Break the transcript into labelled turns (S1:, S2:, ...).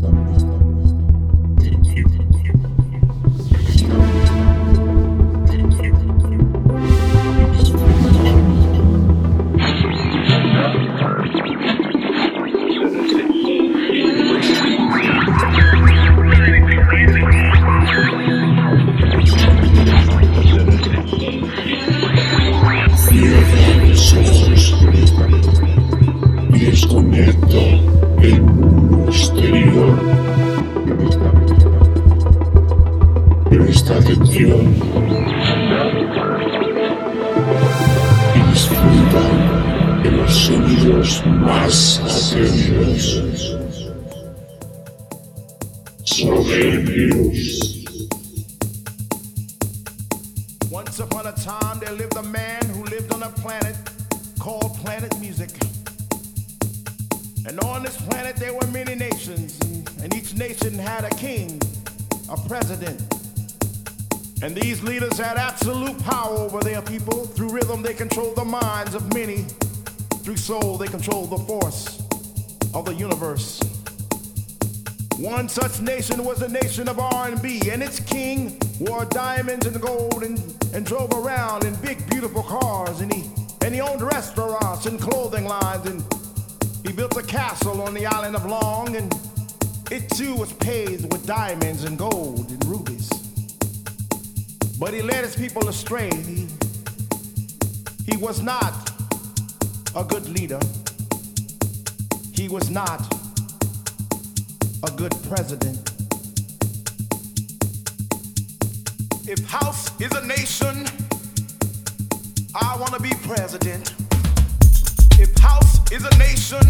S1: stop this. Such nation was a nation of R&B, and its king wore diamonds and gold and, and drove around in big, beautiful cars, and he and he owned restaurants and clothing lines, and he built a castle on the island of Long, and it too was paved with diamonds and gold and rubies. But he led his people astray. He, he was not a good leader. He was not a good president. If house is a nation, I want to be president. If house is a nation,